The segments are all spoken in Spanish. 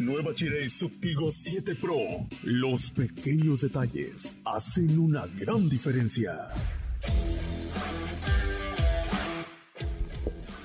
Nueva Chile Subtigo 7 Pro. Los pequeños detalles hacen una gran diferencia.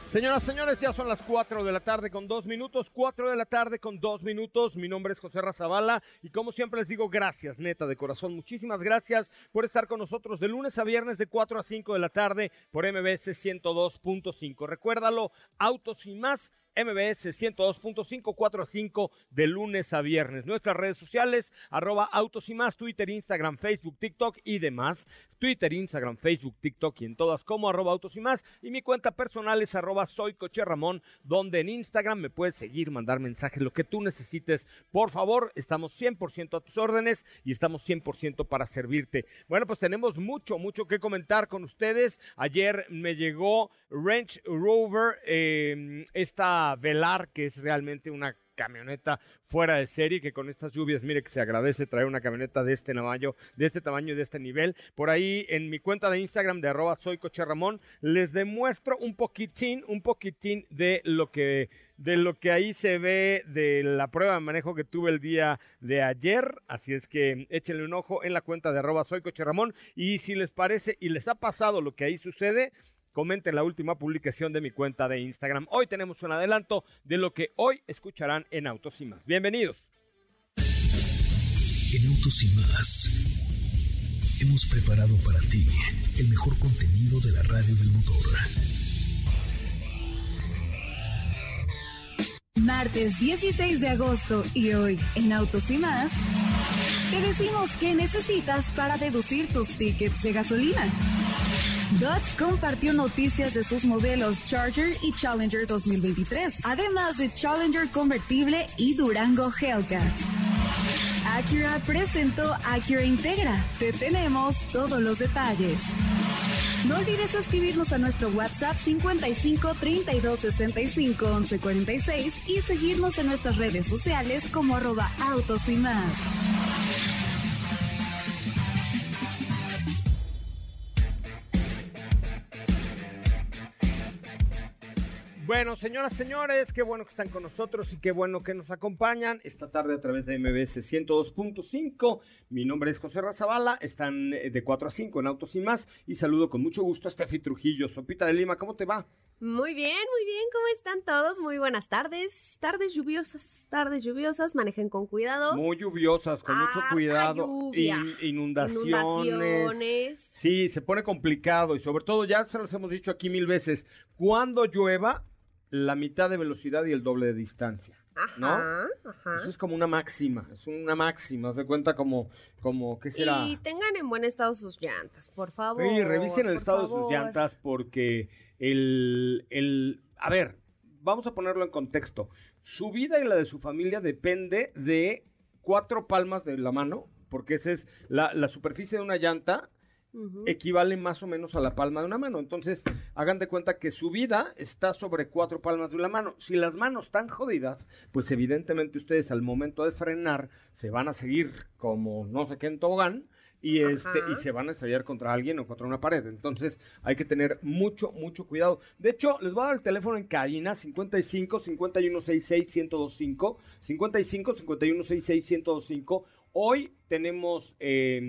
Señoras, señores, ya son las 4 de la tarde con 2 minutos, 4 de la tarde con 2 minutos. Mi nombre es José Razabala y como siempre les digo gracias, neta, de corazón. Muchísimas gracias por estar con nosotros de lunes a viernes de 4 a 5 de la tarde por MBS 102.5. Recuérdalo, autos y más MBS 102.5, 4 a 5 de lunes a viernes. Nuestras redes sociales, arroba autos y más, Twitter, Instagram, Facebook, TikTok y demás. Twitter, Instagram, Facebook, TikTok y en todas como arroba autos y más. Y mi cuenta personal es arroba soy Ramón, donde en Instagram me puedes seguir, mandar mensajes, lo que tú necesites. Por favor, estamos 100% a tus órdenes y estamos 100% para servirte. Bueno, pues tenemos mucho, mucho que comentar con ustedes. Ayer me llegó Range Rover, eh, esta Velar, que es realmente una camioneta fuera de serie, que con estas lluvias, mire que se agradece traer una camioneta de este tamaño, de este tamaño de este nivel. Por ahí en mi cuenta de Instagram de arroba soy coche Ramón, les demuestro un poquitín, un poquitín de lo que de lo que ahí se ve de la prueba de manejo que tuve el día de ayer. Así es que échenle un ojo en la cuenta de arroba soy coche Ramón. Y si les parece y les ha pasado lo que ahí sucede, comenten la última publicación de mi cuenta de Instagram. Hoy tenemos un adelanto de lo que hoy escucharán en Autos y más. Bienvenidos. En Autos y más hemos preparado para ti el mejor contenido de la radio del motor. Martes 16 de agosto y hoy en Autos y más, te decimos qué necesitas para deducir tus tickets de gasolina. Dodge compartió noticias de sus modelos Charger y Challenger 2023, además de Challenger convertible y Durango Hellcat. Acura presentó Acura Integra. Te tenemos todos los detalles. No olvides escribirnos a nuestro WhatsApp 55 32 65 11 46 y seguirnos en nuestras redes sociales como arroba autos y más. Bueno, señoras, señores, qué bueno que están con nosotros y qué bueno que nos acompañan esta tarde a través de MBS 102.5. Mi nombre es José Razabala, están eh, de 4 a 5 en Autos y más y saludo con mucho gusto a Steffi Trujillo. Sopita de Lima, ¿cómo te va? Muy bien, muy bien, ¿cómo están todos? Muy buenas tardes, tardes lluviosas, tardes lluviosas, manejen con cuidado. Muy lluviosas, con mucho cuidado. lluvia. In- inundaciones. Inundaciones. Sí, se pone complicado y sobre todo, ya se los hemos dicho aquí mil veces, cuando llueva, la mitad de velocidad y el doble de distancia. Ajá, ¿No? ajá. Eso es como una máxima, es una máxima, de cuenta como, como, ¿qué será? Y tengan en buen estado sus llantas, por favor. Sí, revisen el estado de sus llantas porque el, el... A ver, vamos a ponerlo en contexto. Su vida y la de su familia depende de cuatro palmas de la mano, porque esa es la, la superficie de una llanta Equivale más o menos a la palma de una mano. Entonces, hagan de cuenta que su vida está sobre cuatro palmas de una mano. Si las manos están jodidas, pues evidentemente ustedes al momento de frenar se van a seguir como no sé qué en tobogán y este Ajá. y se van a estrellar contra alguien o contra una pared. Entonces, hay que tener mucho mucho cuidado. De hecho, les voy a dar el teléfono en cabina 55 5166 1025, 55 5166 1025. Hoy tenemos eh,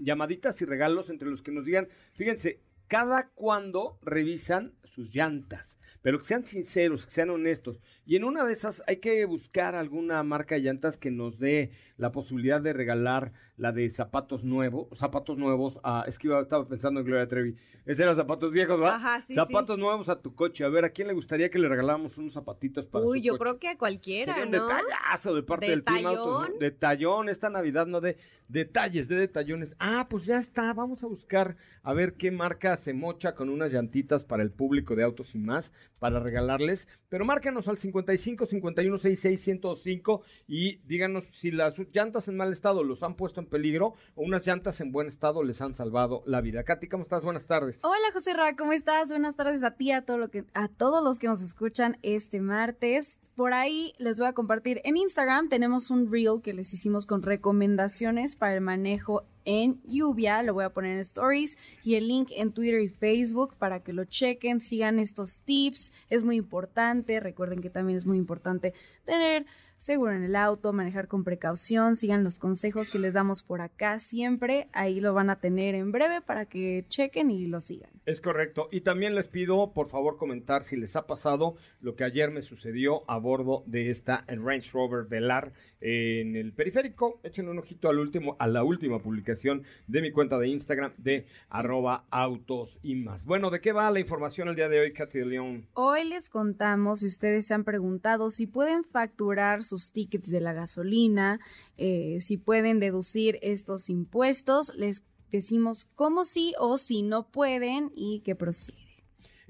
llamaditas y regalos entre los que nos digan, fíjense, cada cuando revisan sus llantas, pero que sean sinceros, que sean honestos. Y en una de esas hay que buscar alguna marca de llantas que nos dé la posibilidad de regalar la de zapatos nuevos, zapatos nuevos a, es que iba- estaba pensando en Gloria Trevi, ese eran zapatos viejos, ¿va? Ajá, sí, zapatos nuevos a tu coche. A ver, ¿a quién le gustaría que le regaláramos unos zapatitos para Uy, su yo coche? creo que a cualquiera, Sería un ¿no? detallazo de parte del Team Autos, ¿no? Detallón. Detallón, esta Navidad, no de detalles, de detallones. Ah, pues ya está, vamos a buscar a ver qué marca se mocha con unas llantitas para el público de Autos y más, para regalarles. Pero márcanos al 55 51 66 105 y díganos si las llantas en mal estado los han puesto en peligro o unas llantas en buen estado les han salvado la vida. Katy, ¿cómo estás? Buenas tardes. Hola José Ra, ¿cómo estás? Buenas tardes a ti, a, todo lo que, a todos los que nos escuchan este martes. Por ahí les voy a compartir en Instagram, tenemos un reel que les hicimos con recomendaciones para el manejo en lluvia, lo voy a poner en stories y el link en Twitter y Facebook para que lo chequen, sigan estos tips, es muy importante, recuerden que también es muy importante tener seguro en el auto, manejar con precaución, sigan los consejos que les damos por acá siempre, ahí lo van a tener en breve para que chequen y lo sigan. Es correcto. Y también les pido, por favor, comentar si les ha pasado lo que ayer me sucedió a bordo de esta Range Rover Velar en el periférico. Echen un ojito al último, a la última publicación de mi cuenta de Instagram de arroba autos y más. Bueno, ¿de qué va la información el día de hoy, Katy León? Hoy les contamos, si ustedes se han preguntado, si pueden facturar sus tickets de la gasolina, eh, si pueden deducir estos impuestos. Les decimos cómo sí o si no pueden y que procede.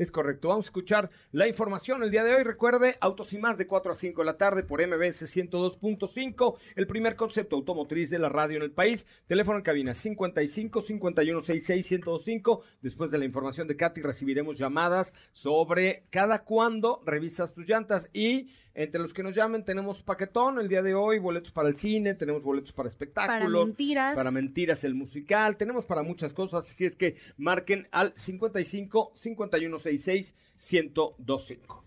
Es correcto. Vamos a escuchar la información el día de hoy. Recuerde, Autos y más de 4 a 5 de la tarde por MBS 102.5, el primer concepto automotriz de la radio en el país. Teléfono en cabina 55 51 66 1025. Después de la información de Katy recibiremos llamadas sobre cada cuándo revisas tus llantas y entre los que nos llamen tenemos paquetón el día de hoy, boletos para el cine, tenemos boletos para espectáculos. Para mentiras. Para mentiras el musical, tenemos para muchas cosas, así es que marquen al 55 5166 1025.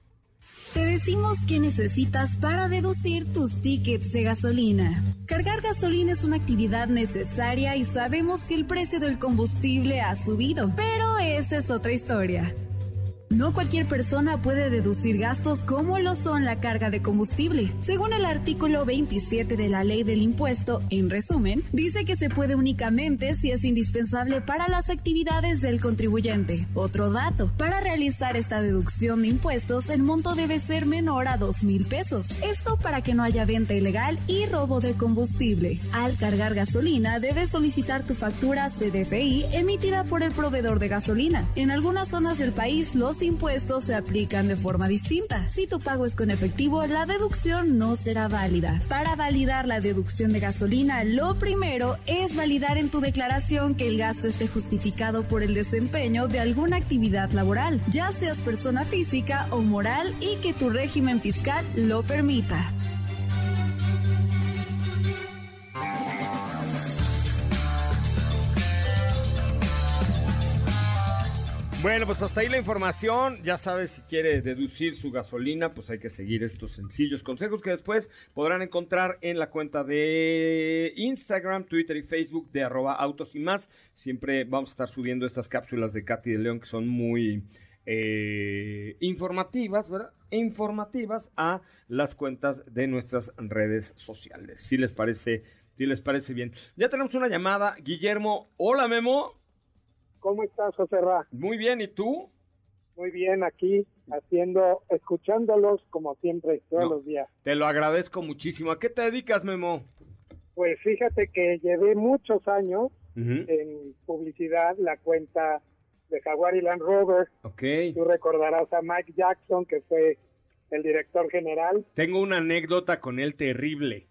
Te decimos qué necesitas para deducir tus tickets de gasolina. Cargar gasolina es una actividad necesaria y sabemos que el precio del combustible ha subido, pero esa es otra historia. No cualquier persona puede deducir gastos como lo son la carga de combustible. Según el artículo 27 de la ley del impuesto, en resumen, dice que se puede únicamente si es indispensable para las actividades del contribuyente. Otro dato, para realizar esta deducción de impuestos, el monto debe ser menor a 2 mil pesos. Esto para que no haya venta ilegal y robo de combustible. Al cargar gasolina, debes solicitar tu factura CDFI emitida por el proveedor de gasolina. En algunas zonas del país, los impuestos se aplican de forma distinta. Si tu pago es con efectivo, la deducción no será válida. Para validar la deducción de gasolina, lo primero es validar en tu declaración que el gasto esté justificado por el desempeño de alguna actividad laboral, ya seas persona física o moral y que tu régimen fiscal lo permita. Bueno, pues hasta ahí la información. Ya sabes, si quiere deducir su gasolina, pues hay que seguir estos sencillos consejos que después podrán encontrar en la cuenta de Instagram, Twitter y Facebook de arroba autos y más. Siempre vamos a estar subiendo estas cápsulas de Katy de León que son muy eh, informativas, ¿verdad? Informativas a las cuentas de nuestras redes sociales. Si les parece, si les parece bien. Ya tenemos una llamada. Guillermo, hola Memo. ¿Cómo estás, José Ra? Muy bien, ¿y tú? Muy bien, aquí haciendo, escuchándolos como siempre, todos No. los días. Te lo agradezco muchísimo. ¿A qué te dedicas, Memo? Pues fíjate que llevé muchos años en publicidad la cuenta de Jaguar y Land Rover. Ok. Tú recordarás a Mike Jackson, que fue el director general. Tengo una anécdota con él terrible.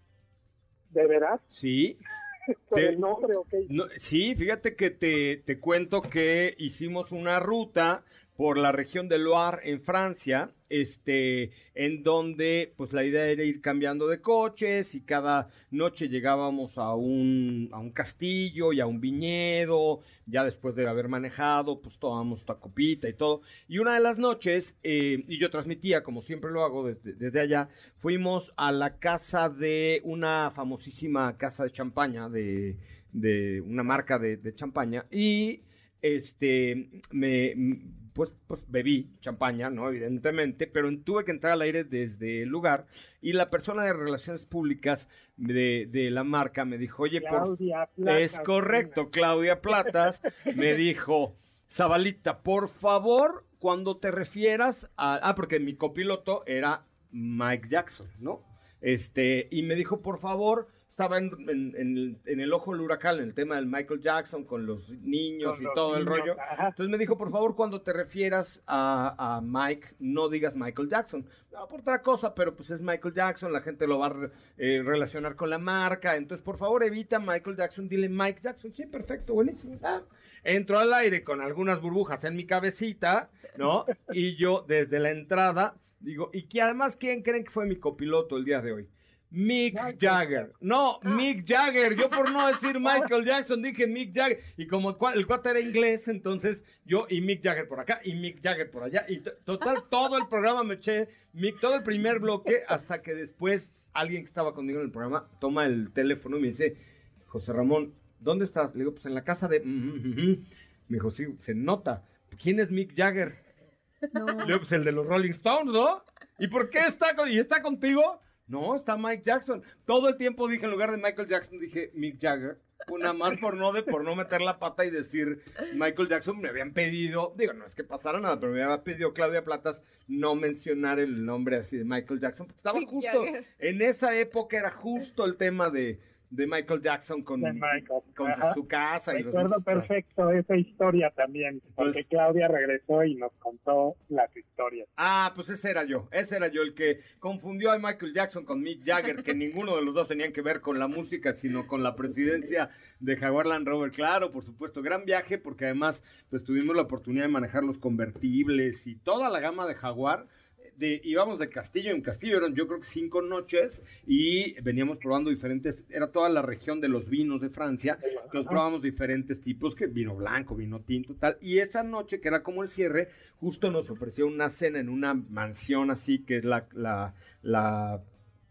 ¿De veras? ¿Sí? ¿Por Te- el nombre o qué? No, sí, fíjate que te, te cuento que hicimos una ruta por la región de Loire en Francia, este, en donde pues la idea era ir cambiando de coches y cada noche llegábamos a un, a un castillo y a un viñedo, ya después de haber manejado, pues tomábamos esta copita y todo. Y una de las noches, eh, y yo transmitía, como siempre lo hago desde, desde allá, fuimos a la casa de una famosísima casa de champaña, de, de una marca de, de champaña, y este, me, pues, pues bebí champaña, ¿no? Evidentemente, pero tuve que entrar al aire desde el lugar y la persona de relaciones públicas de, de la marca me dijo, oye, por, Claudia Plata, es correcto, Claudia Platas me dijo, Zabalita, por favor, cuando te refieras a... Ah, porque mi copiloto era Mike Jackson, ¿no? Este, y me dijo, por favor, estaba en, en- en el, en el ojo del huracán, en el tema del Michael Jackson, con los niños Con y los todo el rollo. ajá. Entonces me dijo, por favor, cuando te refieras a, a Mike, no digas Michael Jackson. No, por otra cosa, pero pues es Michael Jackson, la gente lo va a re- eh, relacionar con la marca. Entonces, por favor, evita Michael Jackson, dile Mike Jackson. Sí, perfecto, buenísimo. Ah, Entro al aire con algunas burbujas en mi cabecita, ¿no? Y yo desde la entrada digo, y que además, ¿quién creen que fue mi copiloto el día de hoy? Mick Jagger. No, Mick Jagger. Yo por no decir Michael Jackson dije Mick Jagger. Y como el cua- el cuate era inglés, entonces yo y Mick Jagger por acá y Mick Jagger por allá. Y total, todo el programa me eché, Mick, todo el primer bloque, hasta que después alguien que estaba conmigo en el programa toma el teléfono y me dice, José Ramón, ¿dónde estás? Le digo, pues en la casa de... Me dijo, sí, se nota. ¿Quién es Mick Jagger? No. Le digo, pues el de los Rolling Stones, ¿no? ¿Y por qué está, con- y está contigo? No, está Mike Jackson. Todo el tiempo dije, en lugar de Michael Jackson, dije Mick Jagger. Una más por no, de, por no meter la pata y decir Michael Jackson. Me habían pedido, digo, no es que pasara nada, pero me había pedido Claudia Platas no mencionar el nombre así de Michael Jackson. porque estaba Mick justo, Jagger. en esa época era justo el tema de, de Michael Jackson con, De Michael, con ajá. su casa. y los- Recuerdo perfecto esa historia también, porque Pues- Claudia regresó y nos contó las historias. Ah, pues ese era yo, ese era yo el que confundió a Michael Jackson con Mick Jagger, que ninguno de los dos tenían que ver con la música, sino con la presidencia de Jaguar Land Rover. Claro, por supuesto, gran viaje, porque además pues tuvimos la oportunidad de manejar los convertibles y toda la gama de Jaguar. De, íbamos de castillo en castillo, eran yo creo que cinco noches y veníamos probando diferentes, era toda la región de los vinos de Francia, entonces probábamos diferentes tipos, que vino blanco, vino tinto, tal, y esa noche, que era como el cierre, justo nos ofreció una cena en una mansión así, que es la, la, la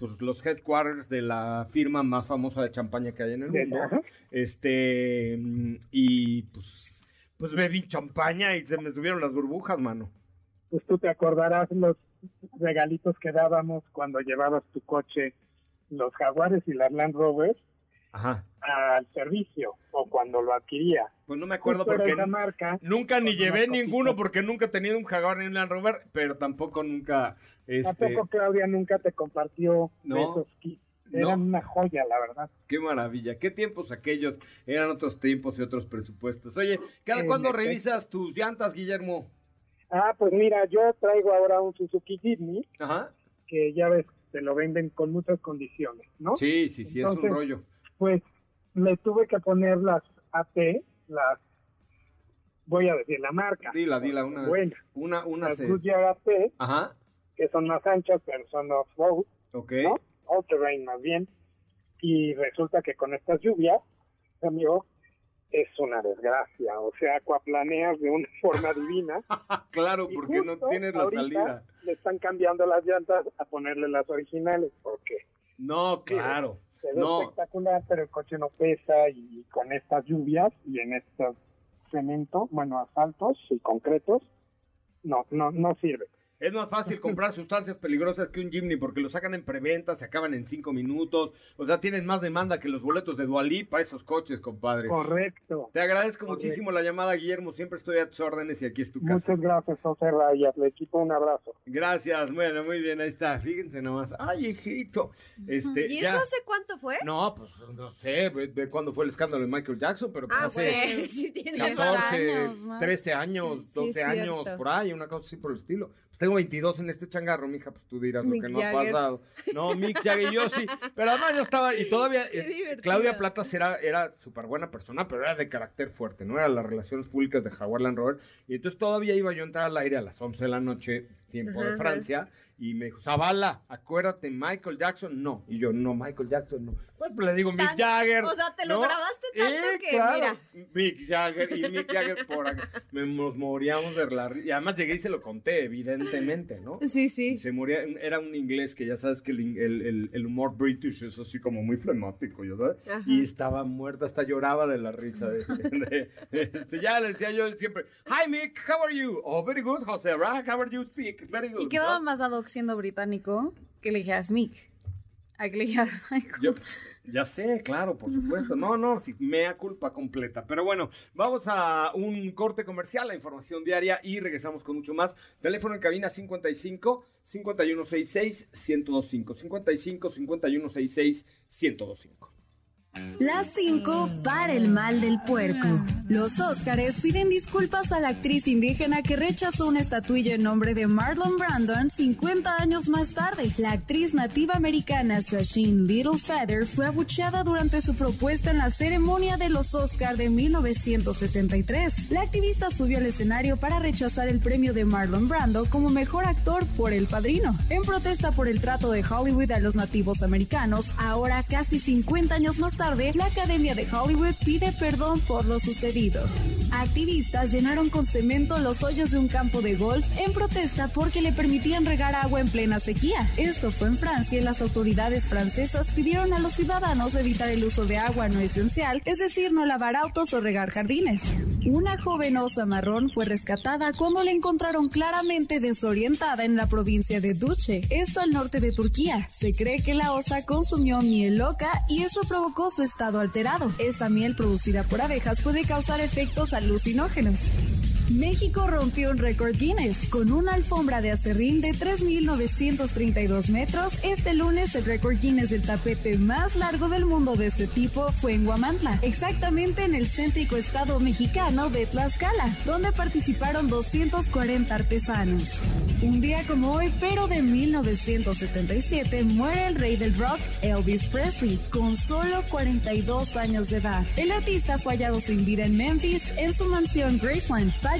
pues los headquarters de la firma más famosa de champaña que hay en el mundo, Ajá. este, mm, y pues, pues bebí champaña y se me subieron las burbujas, mano. Pues tú te acordarás los regalitos que dábamos cuando llevabas tu coche, los Jaguares y las Land Rovers, Ajá. al servicio o cuando lo adquiría. Pues no me acuerdo Justo porque marca. nunca ni llevé ninguno porque nunca he tenido un Jaguar ni un Land Rover, pero tampoco nunca este Tampoco Claudia nunca te compartió No. esos kits. No. Eran una joya, la verdad. qué maravilla, qué tiempos aquellos, eran otros tiempos y otros presupuestos. Oye, ¿cada cuándo revisas tus llantas, Guillermo? Ah, pues mira, yo traigo ahora un Suzuki Jimny Ajá. que ya ves, te lo venden con muchas condiciones, ¿no? Sí, sí, sí, es un rollo. Pues le tuve que poner las AP, las, voy a decir la marca. Dila, dila, una, Buena, una, una las se- Goodyear Ajá, que son más anchas, pero son off-road, ok. ¿no? All-terrain más bien. Y resulta que con estas lluvias, amigo, es una desgracia. O sea, acuaplaneas de una forma divina. claro, porque no tienes la salida. Le están cambiando las llantas a ponerle las originales, porque No, claro. se ve No, espectacular, pero el coche no pesa y con estas lluvias y en estos cemento, bueno, asfaltos y concretos, no, no, no sirve. Es más fácil comprar sustancias peligrosas que un Jimny porque lo sacan en preventa, se acaban en cinco minutos. O sea, tienen más demanda que los boletos de Dualí para esos coches, compadre. Correcto. Te agradezco Correcto. muchísimo la llamada, Guillermo. Siempre estoy a tus órdenes y aquí es tu casa. Muchas gracias, José Rayas. Le equipo un abrazo. Gracias, bueno, muy bien, ahí está. Fíjense nomás. Ay, hijito. Este, ¿Y ya. eso hace cuánto fue? No, pues no sé, ve, ve cuándo fue el escándalo de Michael Jackson, pero pues ah, hace bueno, sí tiene 14, años más. 13 años, Sí, sí, 12 es años, por ahí, una cosa así por el estilo. Pues tengo 22 en este changarro, mija, pues tú dirás Mick lo que no ha pasado. No, Mick Jagger, yo sí, pero además yo estaba, y todavía, eh. Claudia Platas era, era súper buena persona, pero era de carácter fuerte, ¿no? Era las relaciones públicas de Jaguar Land Rover, y entonces todavía iba yo a entrar al aire a las 11 de la noche, tiempo Ajá, de ajá. Y me dijo, Zavala, acuérdate, Michael Jackson, no. Y yo, no, Michael Jackson, no. Bueno, pues le digo, Mick Jagger. o sea, te lo ¿no? grabaste tanto Eh, que, claro, mira. Mick Jagger y Mick Jagger por acá. Me, nos moríamos de la ri- Y además llegué y se lo conté, evidentemente, ¿no? Sí, Y sí. se moría, era un inglés que ya sabes que el, el- el- el humor british es así como muy flemático, ¿ya sabes? Ajá. Y estaba muerta, hasta lloraba de la risa. De, de- este, ya le decía yo siempre, Hi Mick, how are you? Oh, very good, José, right? How are you speak? Very good. ¿Y qué va ¿no? más ad siendo británico que le dijeras Mick? A que le dijeras Michael. Yo, ya sé, claro, por supuesto. No, no, sí, mea culpa completa. Pero bueno, vamos a un corte comercial, la información diaria y regresamos con mucho más. Teléfono en cabina 55 5166 1025. 55 5166 1025. Las 5 para el mal del puerco. Los Óscares piden disculpas a la actriz indígena que rechazó una estatuilla en nombre de Marlon Brandon 50 años más tarde. La actriz nativa americana Sasheen Littlefeather fue abucheada durante su propuesta en la ceremonia de los Óscar de 1973. La activista subió al escenario para rechazar el premio de Marlon Brando como mejor actor por El Padrino. En protesta por el trato de Hollywood a los nativos americanos, ahora casi 50 años más tarde, la Academia de Hollywood pide perdón por lo sucedido. Activistas llenaron con cemento los hoyos de un campo de golf en protesta porque le permitían regar agua en plena sequía. Esto fue en Francia y las autoridades francesas pidieron a los ciudadanos evitar el uso de agua no esencial, es decir, no lavar autos o regar jardines. Una joven osa marrón fue rescatada cuando la encontraron claramente desorientada en la provincia de Duce, esto al norte de Turquía. Se cree que la osa consumió miel loca y eso provocó su estado alterado. Esta miel producida por abejas puede causar efectos alucinógenos. México rompió un récord Guinness con una alfombra de acerrín de 3.932 metros. Este lunes el récord Guinness del tapete más largo del mundo de este tipo fue en Guamantla, exactamente en el céntrico estado mexicano de Tlaxcala, donde participaron 240 artesanos. Un día como hoy, pero de 1977, muere el rey del rock, Elvis Presley, con solo 42 años de edad. El artista fue hallado sin vida en Memphis, en su mansión Graceland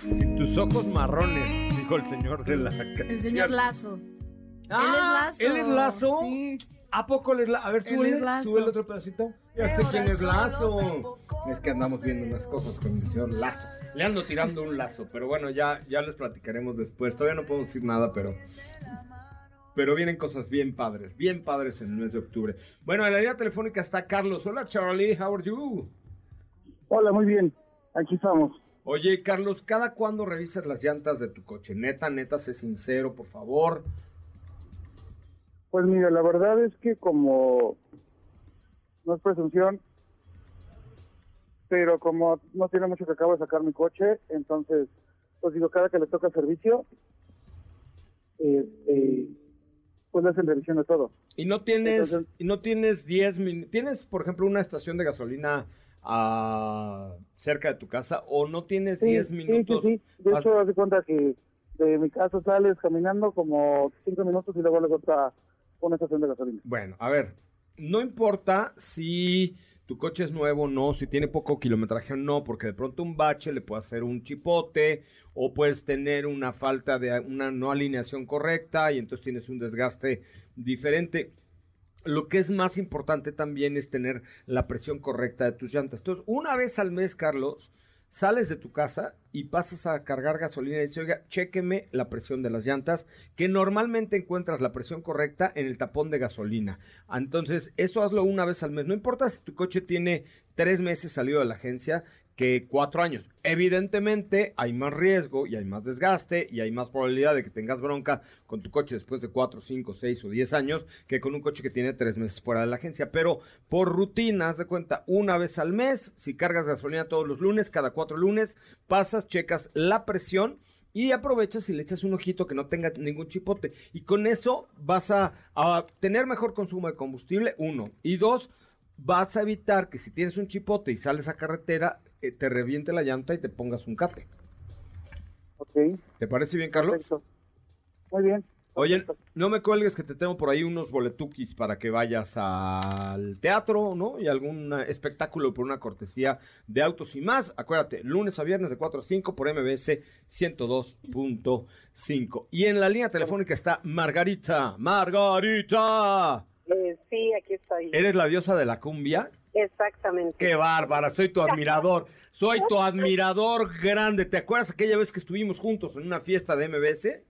Tus ojos marrones, dijo el señor de la El señor Lazo. Ah, él es Lazo. ¿Él es Lazo? Sí. ¿A poco les la... A ver, sube, Lazo. sube el otro pedacito. Ya sé quién es Lazo. Es que andamos viendo unas cosas con el señor Lazo. Le ando tirando un lazo, pero bueno, ya, ya les platicaremos después. Todavía no puedo decir nada, pero... Pero vienen cosas bien padres, bien padres en el mes de octubre. Bueno, en la línea telefónica está Carlos. Hola, Charlie, how are you? Hola, muy bien. Aquí estamos. Oye, Carlos, ¿cada cuándo revisas las llantas de tu coche? Neta, neta, sé sincero, por favor. Pues mira, la verdad es que como no es presunción, pero como no tiene mucho que acabo de sacar mi coche, entonces, pues digo, cada que le toca servicio, eh, eh, pues le hacen revisión de todo. Y no tienes, Entonces- y no tienes 10 minutos. ¿Tienes, por ejemplo, una estación de gasolina ah, cerca de tu casa o no tienes Sí, 10 sí, minutos? sí, sí. De Ah, hecho, haz de cuenta que de mi casa sales caminando como cinco minutos y luego luego está una estación de gasolina. Bueno, a ver, no importa si tu coche es nuevo o no, si tiene poco kilometraje o no, porque de pronto un bache le puede hacer un chipote o puedes tener una falta de una no alineación correcta y entonces tienes un desgaste diferente. Lo que es más importante también es tener la presión correcta de tus llantas. Entonces, una vez al mes, Carlos, sales de tu casa y pasas a cargar gasolina y dices, oiga, chéqueme la presión de las llantas, que normalmente encuentras la presión correcta en el tapón de gasolina. Entonces, eso hazlo una vez al mes. No importa si tu coche tiene tres meses salido de la agencia que cuatro años. Evidentemente hay más riesgo y hay más desgaste y hay más probabilidad de que tengas bronca con tu coche después de cuatro, cinco, seis o diez años que con un coche que tiene tres meses fuera de la agencia. Pero por rutina, haz de cuenta, una vez al mes, si cargas gasolina todos los lunes, cada cuatro lunes, pasas, checas la presión y aprovechas y le echas un ojito que no tenga ningún chipote. Y con eso vas a, tener mejor consumo de combustible, uno. Y dos, vas a evitar que si tienes un chipote y sales a carretera, eh, te reviente la llanta y te pongas un cate. Ok, ¿Te parece bien, Carlos? perfecto. Muy bien. Oye, no me cuelgues que te tengo por ahí unos boletuquis para que vayas al teatro, ¿no? Y algún eh, espectáculo por una cortesía de autos y más. Acuérdate, lunes a viernes de 4 a 5 por MBS 102.5. Y en la línea telefónica está Margarita. Margarita. Eh, sí, aquí estoy. ¿Eres la diosa de la cumbia? Exactamente. Qué bárbara, soy tu admirador. Soy tu admirador grande. ¿Te acuerdas aquella vez que estuvimos juntos en una fiesta de MBS?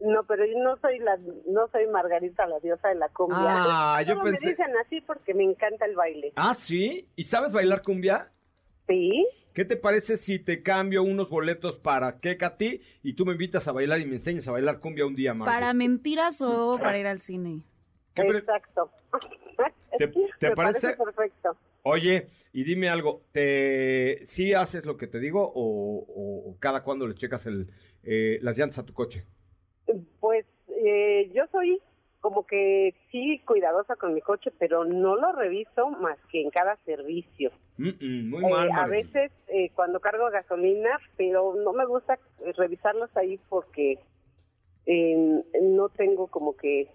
No, pero yo no soy la, no soy Margarita, la diosa de la cumbia. Ah, yo pensé- me dicen así porque me encanta el baile. Ah, sí. ¿Y sabes bailar cumbia? Sí, ¿Qué te parece si te cambio unos boletos para Kekati y tú me invitas a bailar y me enseñas a bailar cumbia un día, Marco? ¿Para mentiras o para ir al cine? ¿Qué pre- exacto. ¿Te- te me parece? perfecto. Oye, y dime algo, ¿te sí haces lo que te digo o, o- o cada cuando le checas el, eh, las llantas a tu coche? Pues eh, yo soy como que sí cuidadosa con mi coche, pero no lo reviso más que en cada servicio. Mm, mm, muy Eh, mal, a veces eh, cuando cargo gasolina, pero no me gusta revisarlos ahí porque eh, no tengo como que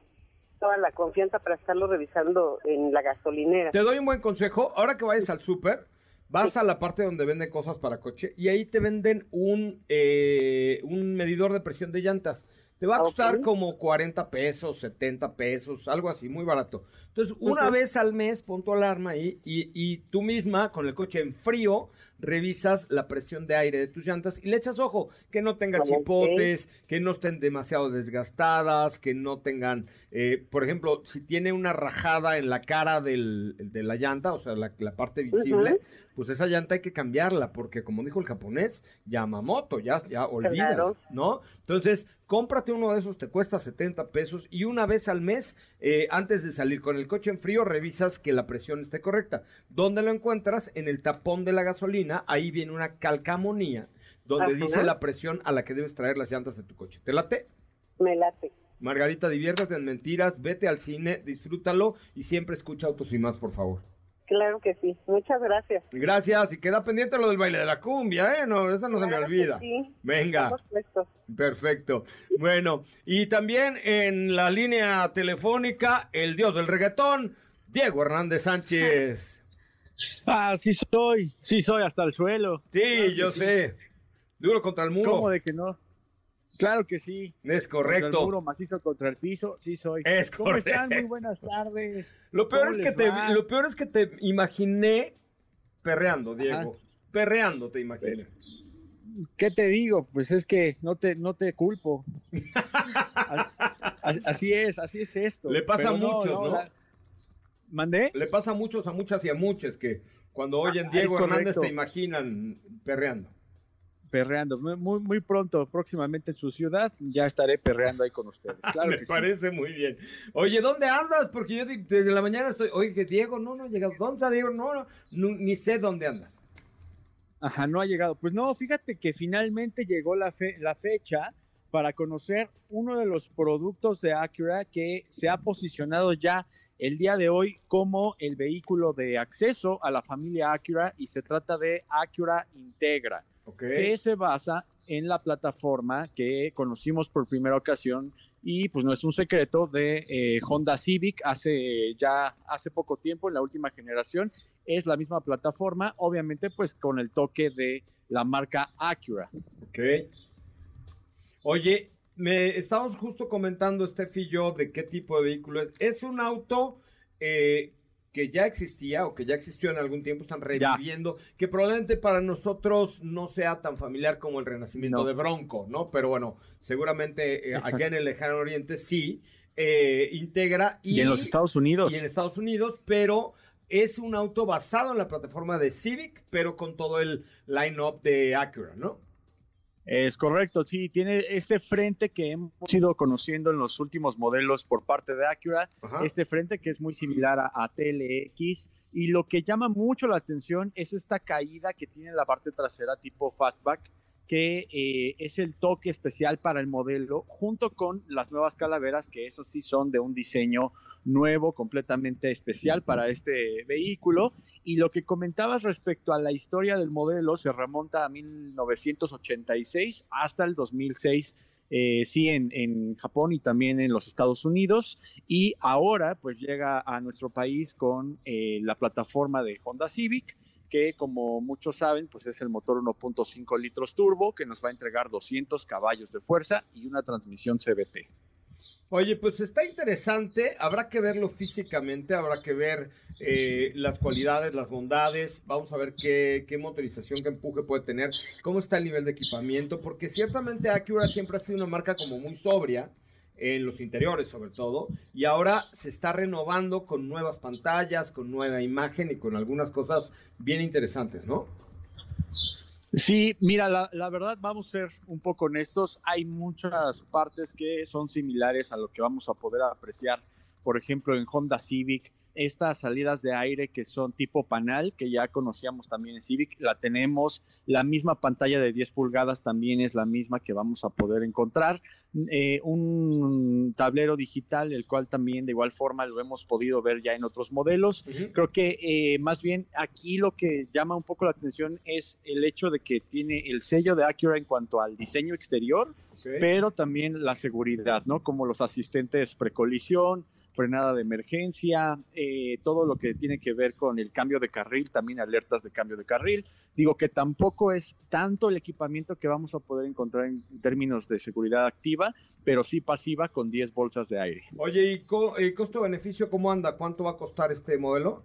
toda la confianza para estarlo revisando en la gasolinera. Te doy un buen consejo. Ahora que vayas al súper, vas a la parte donde venden cosas para coche y ahí te venden un, eh, un medidor de presión de llantas. Te va a Ok. costar como 40 pesos, 70 pesos, algo así, muy barato. Entonces, una vez al mes pon tu alarma ahí y, y tú misma, con el coche en frío, revisas la presión de aire de tus llantas y le echas ojo, que no tenga Ok. chipotes, que no estén demasiado desgastadas, que no tengan, eh, por ejemplo, si tiene una rajada en la cara del, de la llanta, o sea, la, la parte visible, pues esa llanta hay que cambiarla, porque como dijo el japonés, Yamamoto, ya, ya Claro. ¿no? Entonces, cómprate uno de esos, te cuesta 70 pesos y una vez al mes, eh, antes de salir con el coche en frío, revisas que la presión esté correcta. ¿Dónde lo encuentras? En el tapón de la gasolina, ahí viene una calcamonía donde Ajá. dice la presión a la que debes traer las llantas de tu coche. ¿Te late? Me late. Margarita, diviértete en mentiras, vete al cine, disfrútalo y siempre escucha Autos y Más, por favor. Claro que sí. Muchas gracias. Gracias, y queda pendiente lo del baile de la cumbia, ¿eh? No, eso no se me olvida. sí. Venga, perfecto. Bueno, y también en la línea telefónica, el dios del reggaetón, Diego Hernández Sánchez. Ah, sí soy, sí soy hasta el suelo. Sí, Claro yo sí. sé. Duro contra el muro. ¿Cómo de que no? Claro que sí. Es Contra el correcto. muro macizo contra el piso, sí soy. Es ¿Cómo están? correcto. Muy buenas tardes. Lo peor ¿Cómo es que te lo peor es que te imaginé perreando, Diego. Ajá. Perreando te imaginé. ¿Qué te digo? Pues es que no te, no te culpo. Así es, así es esto. Le pasa a muchos, ¿no? la- ¿Mandé? Le pasa a muchos, a muchas y a muchos que cuando oyen Ah, Diego es Hernández correcto. te imaginan perreando. Perreando. Muy, muy, pronto, próximamente en su ciudad, ya estaré perreando ahí con ustedes. Claro Me que sí. parece muy bien. Oye, ¿dónde andas? Porque yo desde la mañana estoy, oye, Diego, no, no ha llegado. ¿Dónde está Diego? No, no, nu- ni sé dónde andas. Ajá, no ha llegado. Pues no, fíjate que finalmente llegó la, fe- la fecha para conocer uno de los productos de Acura que se ha posicionado ya el día de hoy como el vehículo de acceso a la familia Acura y se trata de Acura Integra, Que se basa en la plataforma que conocimos por primera ocasión y pues no es un secreto de eh, Honda Civic hace ya hace poco tiempo en la última generación es la misma plataforma obviamente pues con el toque de la marca Acura Ok. Oye, me estábamos justo comentando, Steph y yo, de qué tipo de vehículo es. Es un auto eh, que ya existía o que ya existió en algún tiempo, están reviviendo, que probablemente para nosotros no sea tan familiar como el renacimiento No. de Bronco, ¿no? Pero bueno, seguramente eh, allá en el lejano oriente sí, eh, integra y, y, en los Estados Unidos y en Estados Unidos, pero es un auto basado en la plataforma de Civic, pero con todo el line-up de Acura, ¿no? Es correcto, sí, tiene este frente que hemos ido conociendo en los últimos modelos por parte de Acura, Ajá. este frente que es muy similar a, a TLX y lo que llama mucho la atención es esta caída que tiene la parte trasera tipo fastback que eh, es el toque especial para el modelo junto con las nuevas calaveras que eso sí son de un diseño nuevo completamente especial para este vehículo. Y lo que comentabas respecto a la historia del modelo se remonta a 1986 hasta el 2006 eh, sí en, en, Japón y también en los Estados Unidos. Y ahora pues llega a nuestro país con eh, la plataforma de Honda Civic que como muchos saben pues es el motor 1.5 litros turbo que nos va a entregar 200 caballos de fuerza y una transmisión CVT. Oye, pues está interesante, habrá que verlo físicamente, habrá que ver eh, las cualidades, las bondades, vamos a ver qué, qué motorización, qué empuje puede tener, cómo está el nivel de equipamiento, porque ciertamente Acura siempre ha sido una marca como muy sobria, en los interiores sobre todo, y ahora se está renovando con nuevas pantallas, con nueva imagen y con algunas cosas bien interesantes, ¿no? Sí, mira, la, la, verdad vamos a ser un poco honestos, hay muchas partes que son similares a lo que vamos a poder apreciar, por ejemplo, en Honda Civic, estas salidas de aire que son tipo panel, que ya conocíamos también en Civic, la tenemos. La misma pantalla de 10 pulgadas también es la misma que vamos a poder encontrar. Eh, un tablero digital, el cual también de igual forma lo hemos podido ver ya en otros modelos. Creo que eh, más bien aquí lo que llama un poco la atención es el hecho de que tiene el sello de Acura en cuanto al diseño exterior, pero también la seguridad, ¿no? Como los asistentes precolisión, frenada de emergencia, eh, todo lo que tiene que ver con el cambio de carril, también alertas de cambio de carril. Digo que tampoco es tanto el equipamiento que vamos a poder encontrar en términos de seguridad activa, pero sí pasiva con 10 bolsas de aire. Oye, ¿y eh, costo-beneficio cómo anda? ¿Cuánto va a costar este modelo?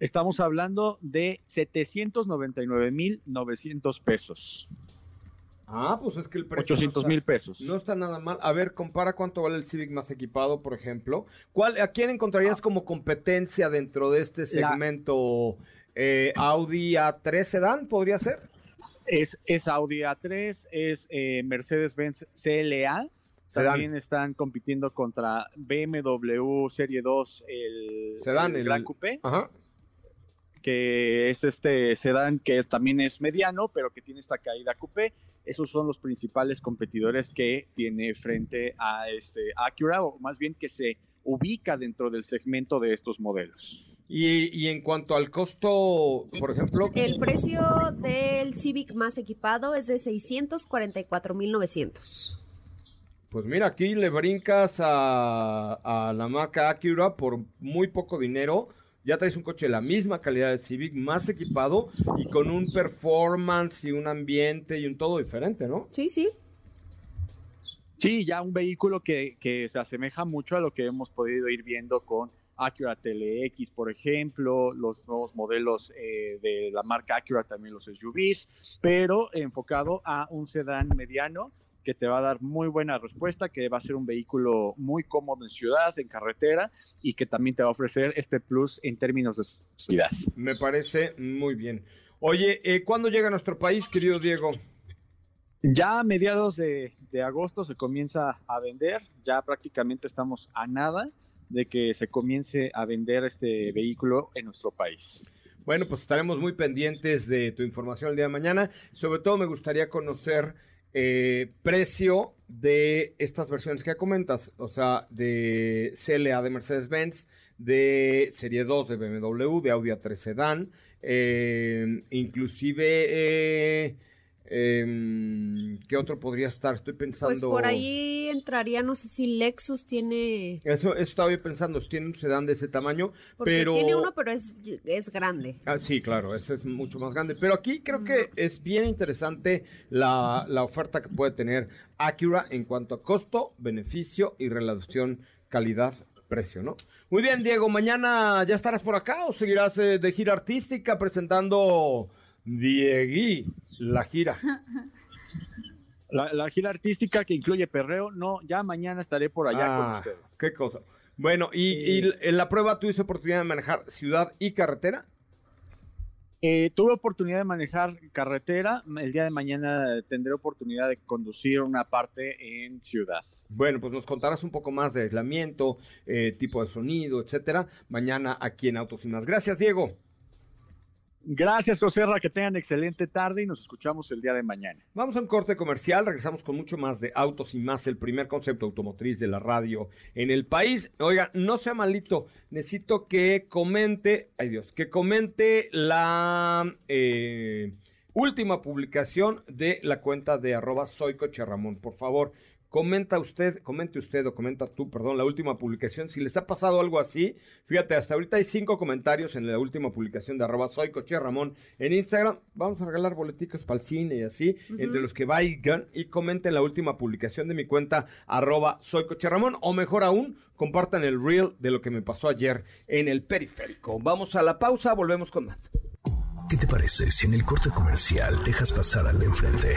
Estamos hablando de 799.900 pesos. Ah, pues es que el precio. 800 mil pesos. No está nada mal. A ver, compara cuánto vale el Civic más equipado, por ejemplo. ¿Cuál, ¿A quién encontrarías ah. como competencia dentro de este segmento? Eh, Audi A3 Sedan, ¿podría ser? Es, es Audi A3, es eh, Mercedes-Benz CLA. También están compitiendo contra BMW Serie 2, el, Sedan, el, Gran Coupé. Ajá que es este sedán que también es mediano, pero que tiene esta caída coupé. Esos son los principales competidores que tiene frente a este Acura, o más bien que se ubica dentro del segmento de estos modelos. Y, y, en cuanto al costo, por ejemplo... El precio del Civic más equipado es de 644.900. Pues mira, aquí le brincas a, a la marca Acura por muy poco dinero ya traes un coche de la misma calidad de Civic, más equipado y con un performance y un ambiente y un todo diferente, ¿no? Sí, sí. Sí, ya un vehículo que, que se asemeja mucho a lo que hemos podido ir viendo con Acura TLX, por ejemplo, los nuevos modelos eh, de la marca Acura, también los SUVs, pero enfocado a un sedán mediano que te va a dar muy buena respuesta, que va a ser un vehículo muy cómodo en ciudad, en carretera y que también te va a ofrecer este plus en términos de seguridad. Me parece muy bien. Oye, eh, ¿cuándo llega a nuestro país, querido Diego? Ya a mediados de, de agosto se comienza a vender, ya prácticamente estamos a nada de que se comience a vender este vehículo en nuestro país. Bueno, pues estaremos muy pendientes de tu información el día de mañana. Sobre todo me gustaría conocer eh, precio de estas versiones que comentas, o sea, de CLA de Mercedes-Benz, de Serie 2 de BMW, de Audi A3 Sedan, eh, inclusive... Eh, eh, ¿Qué otro podría estar? Estoy pensando. Pues por ahí entraría, no sé si Lexus tiene. Eso, estaba yo pensando, si tiene un sedán de ese tamaño, pero. Tiene uno, pero es, es grande. Ah, sí, claro, ese es mucho más grande. Pero aquí creo que es bien interesante la, la oferta que puede tener Acura en cuanto a costo, beneficio y relación calidad-precio, ¿no? Muy bien, Diego, mañana ya estarás por acá o seguirás eh, de gira artística presentando Diegui, la gira. La, gira artística que incluye perreo, no, ya mañana estaré por allá con ah, ustedes. Qué cosa. Bueno, ¿y, en la prueba tuviste oportunidad de manejar ciudad y carretera? Eh, tuve oportunidad de manejar carretera, el día de mañana tendré oportunidad de conducir una parte en ciudad. Bueno, pues nos contarás un poco más de aislamiento, eh, tipo de sonido, etcétera, mañana aquí en Autos y Más. Gracias, Diego. Gracias, José Ra, que tengan excelente tarde y nos escuchamos el día de mañana. Vamos a un corte comercial, regresamos con mucho más de autos y más, el primer concepto automotriz de la radio en el país. Oiga, no sea malito, necesito que comente, ay Dios, que comente la eh, última publicación de la cuenta de arroba por favor comenta usted, comente usted o comenta tú, perdón, la última publicación. Si les ha pasado algo así, fíjate, hasta ahorita hay cinco comentarios en la última publicación de arroba soy Coche Ramón en Instagram. Vamos a regalar boleticos para el cine y así, entre los que vayan y comenten la última publicación de mi cuenta arroba soy Coche Ramón o mejor aún, compartan el reel de lo que me pasó ayer en el periférico. Vamos a la pausa, volvemos con más. ¿Qué te parece si en el corte comercial dejas pasar al de enfrente?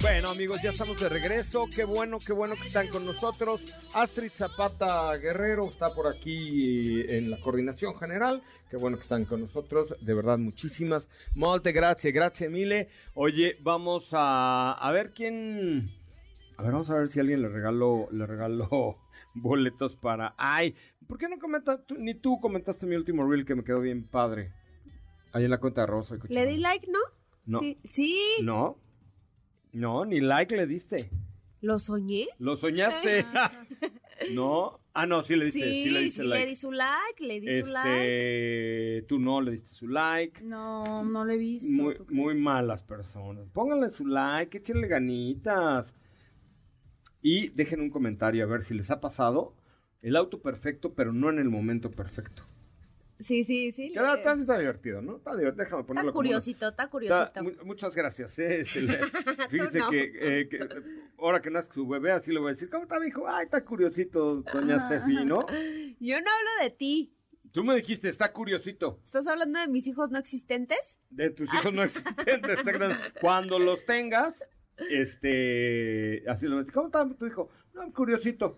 Bueno, amigos, ya estamos de regreso. Qué bueno, qué bueno que están con nosotros. Astrid Zapata Guerrero está por aquí en la coordinación general. Qué bueno que están con nosotros. De verdad, muchísimas. Molte gracias, gracias mille. Oye, vamos a, a ver quién. A ver, vamos a ver si alguien le regaló, le regaló boletos para. Ay, ¿por qué no comentas? ni tú comentaste mi último reel que me quedó bien padre. Ahí en la cuenta de Rosa. y ¿Le di like, no? No. Sí, sí, No. No, ni like le diste. lo soñé. ¿Lo soñaste? no. Ah, no, sí le diste, sí, Sí, le sí, diste le like. di su like, le di su like. Este, tú no le diste su like. No, no lo he visto. Muy, muy malas personas. Pónganle su like, échenle ganitas. Y dejen un comentario a ver si les ha pasado el auto perfecto, pero no en el momento perfecto. Sí, sí, sí. Está, le- está- divertido, ¿no? Está divertido. Déjame ponerlo Está curiosito, está Está- curiosito. mu- muchas gracias. eh, le- fíjese no. que, eh, que, eh, ahora que nazca su bebé, así le voy a decir, ¿cómo está, mijo? Ay, está curiosito, doña Steffi, ¿no? Yo no hablo de ti. Tú me dijiste, está curiosito. ¿Estás hablando de mis hijos no existentes? De tus hijos no existentes. está grande. Cuando los tengas, este, así lo voy a decir, ¿cómo está tu hijo? No, curiosito.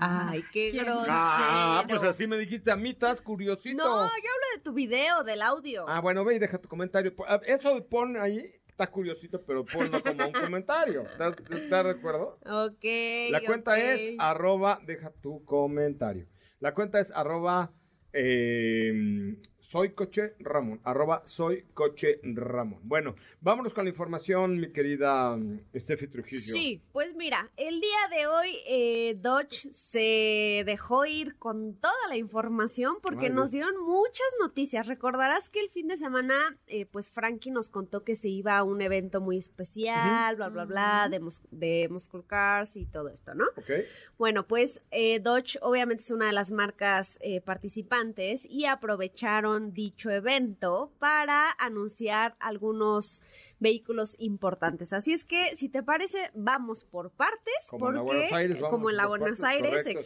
Ay, qué grosero. Ah, pues así me dijiste, a mí estás curiosito. No, yo hablo de tu video, del audio. Ah, bueno, ve y deja tu comentario. Ah, Eso pon ahí, está curiosito, pero ponlo como un comentario. ¿Estás, estás de acuerdo? Ok. La cuenta es arroba, deja tu comentario. La cuenta es arroba eh, soy coche Ramón, arroba soy coche Ramón. Bueno, vámonos con la información, mi querida mm, Steffi Trujillo. Sí, pues mira, el día de hoy eh, Dodge se dejó ir con toda la información porque nos dieron muchas noticias. Recordarás que el fin de semana, eh, pues Frankie nos contó que se iba a un evento muy especial, bla, bla, bla, de, de Muscle Cars y todo esto, ¿no? Ok. Bueno, pues eh, Dodge obviamente es una de las marcas eh, participantes y aprovecharon dicho evento para anunciar algunos vehículos importantes. Así es que, si te parece, vamos por partes, Como en la porque Buenos Aires, como en la Buenos partes, Aires, correcto, sí.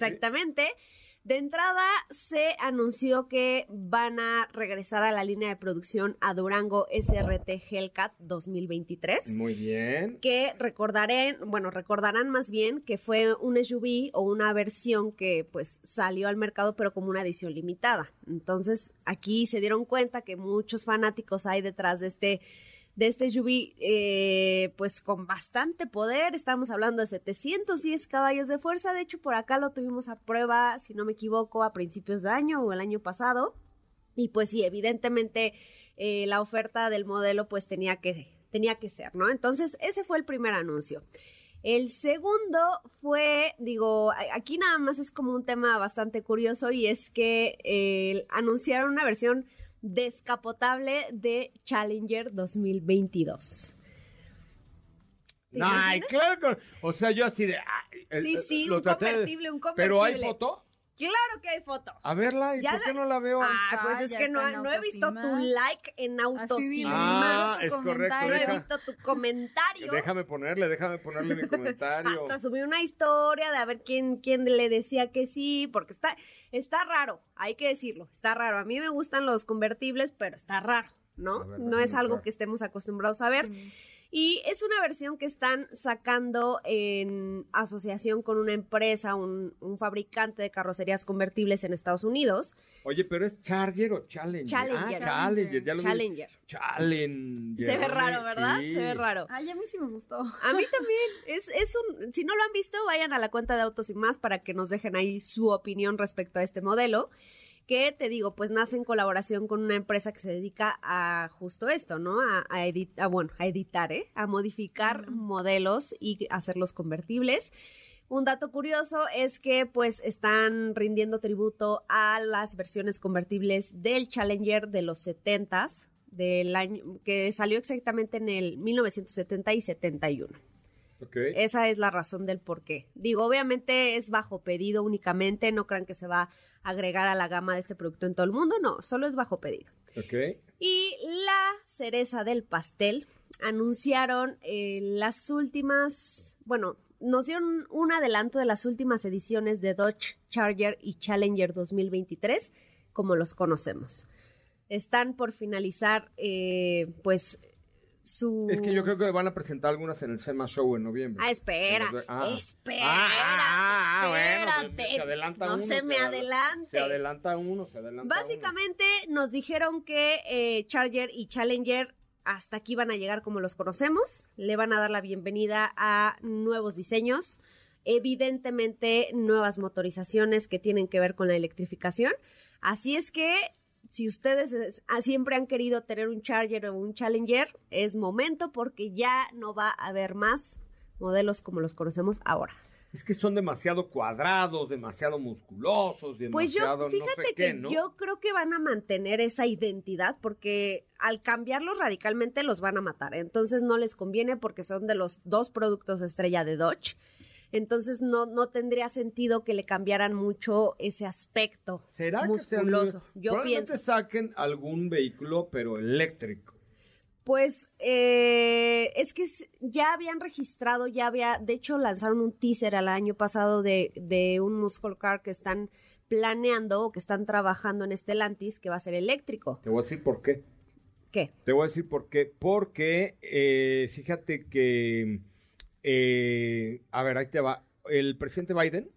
De entrada, se anunció que van a regresar a la línea de producción a Durango SRT Hellcat 2023 Muy bien. que recordaré, bueno, recordarán más bien que fue un SUV o una versión que pues salió al mercado pero como una edición limitada. Entonces aquí se dieron cuenta que muchos fanáticos hay detrás de este de este SUV eh, pues con bastante poder, estamos hablando de 710 caballos de fuerza, de hecho por acá lo tuvimos a prueba, si no me equivoco, a principios de año o el año pasado. Y pues sí, evidentemente eh, la oferta del modelo pues tenía que, tenía que ser, ¿no? Entonces ese fue el primer anuncio. El segundo fue, digo, aquí nada más es como un tema bastante curioso y es que eh, anunciaron una versión descapotable de Challenger 2022. ¿Te Ay, claro. O sea, yo así de. ay, Sí, sí, lo un traté convertible, un Pero hay convertible. foto. Claro que hay foto. A verla, ¿y Ya por qué la- no la veo? Ah, está, pues es que no, no he visto tu like en dile, Ah, es correcto. No he visto tu comentario. Déjame ponerle, déjame ponerle mi comentario. Hasta subí una historia de a ver quién, quién le decía que sí, porque está, está raro, hay que decirlo, está raro. A mí me gustan los convertibles, pero está raro, ¿no? Ver, no es algo que estemos acostumbrados a ver. Sí. Y es una versión que están sacando en asociación con una empresa, un, un fabricante de carrocerías convertibles en Estados Unidos, Oye, pero es Charger o Challenger. Challenger. Ah, Challenger, ya lo vi. Challenger. Challenger. Se ve raro, ¿verdad? Sí. Se ve raro. Ay, a mí sí me gustó. A mí también. Es, es un, si no lo han visto, vayan a la cuenta de Autos y más para que nos dejen ahí su opinión respecto a este modelo. Que te digo, pues nace en colaboración con una empresa que se dedica a justo esto, ¿no? A, a, edit- a, bueno, a editar, ¿eh? A modificar modelos y hacerlos convertibles. Un dato curioso es que pues están rindiendo tributo a las versiones convertibles del Challenger de los 70s, del año que salió exactamente en el 1970 y 71. Ok. Esa es la razón del por qué. Digo, obviamente es bajo pedido únicamente, no crean que se va agregar a la gama de este producto en todo el mundo, no, solo es bajo pedido. Ok. Y la cereza del pastel, anunciaron eh, las últimas, bueno, nos dieron un adelanto de las últimas ediciones de Dodge Charger y Challenger 2023, como los conocemos. Están por finalizar, eh, pues, su... Es que yo creo que van a presentar algunas en el SEMA Show en noviembre. Ah, espera, los- ah. espera, Ah, ah, ah, bueno, espérate. pues, se adelanta no uno, se me ad- adelante. Se adelanta uno, se adelanta Básicamente nos dijeron que eh, Charger y Challenger hasta aquí van a llegar como los conocemos, le van a dar la bienvenida a nuevos diseños, evidentemente nuevas motorizaciones que tienen que ver con la electrificación. Así es que si ustedes es- ah, siempre han querido tener un Charger o un Challenger, es momento porque ya no va a haber más modelos como los conocemos ahora. Es que son demasiado cuadrados, demasiado musculosos, Pues yo, demasiado fíjate no sé que qué, ¿no? yo creo que van a mantener esa identidad porque al cambiarlos radicalmente los van a matar. Entonces no les conviene porque son de los dos productos estrella de Dodge. Entonces no, no tendría sentido que le cambiaran mucho ese aspecto ¿Será que musculoso. Yo probablemente pienso. saquen algún vehículo, pero eléctrico. Pues eh, es que ya habían registrado, ya había, de hecho lanzaron un teaser al año pasado de, de un muscle car que están planeando o que están trabajando en Stellantis que va a ser eléctrico. Te voy a decir por qué. ¿Qué? Te voy a decir por qué. Porque, eh, fíjate que, eh, a ver, ahí te va. El presidente Biden,